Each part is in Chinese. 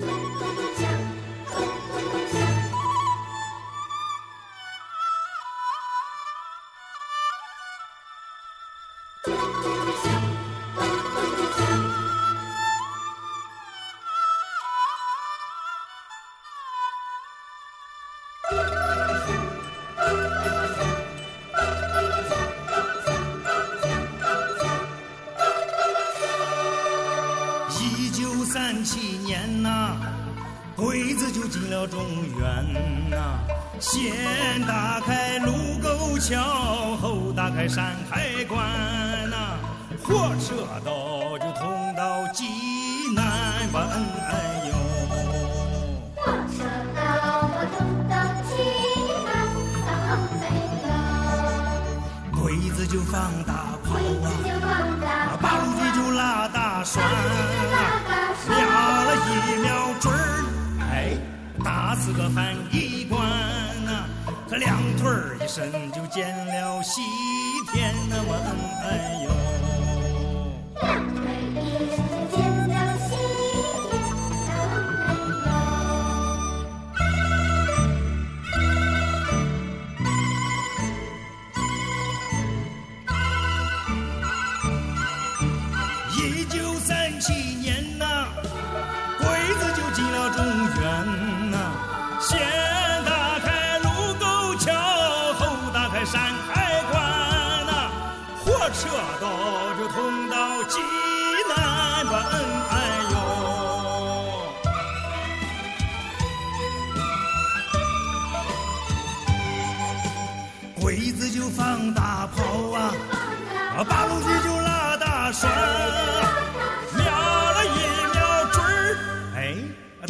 一七年呐，鬼子就进了中原呐，先打开卢沟桥，后打开山海关呐，火车道就通到济南湾哎呦。火车道我通到济南港哎呦，鬼子就放大炮打死个翻译官呐、他两腿儿一伸就见了西天那么哎呦。两腿一伸就见了西天哎呦。一九三七年呐、鬼子就进了中原车道就通到济南湾，哎呦。鬼子就放大炮啊，八路军就拉大栓，瞄了一瞄准儿，哎，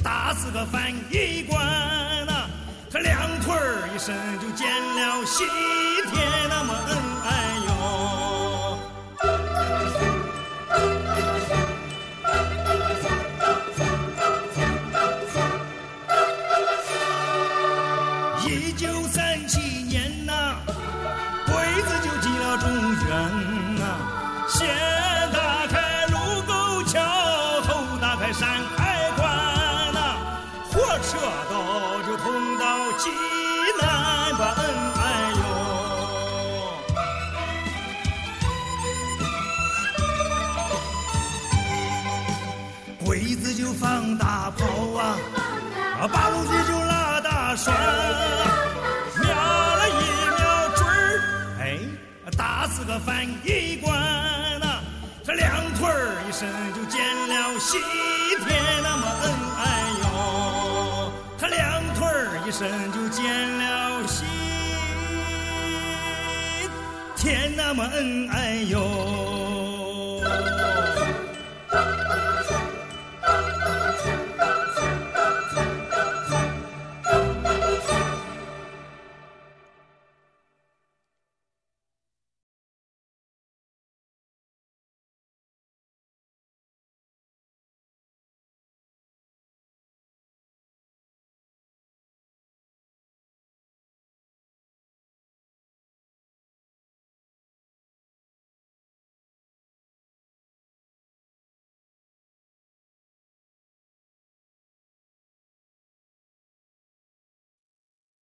打死个翻译官呐、他两腿儿一伸就见了西天那么进了中原呐、先打开卢沟桥，后打开山海关呐、火车道就通到济南湾，哎呦。鬼子就放大炮啊，啊，八路军就拉大栓，打死个翻译官呐、他两腿儿一伸就见了西天那么恩爱哟，他两腿儿一伸就见了西天那么恩爱呦。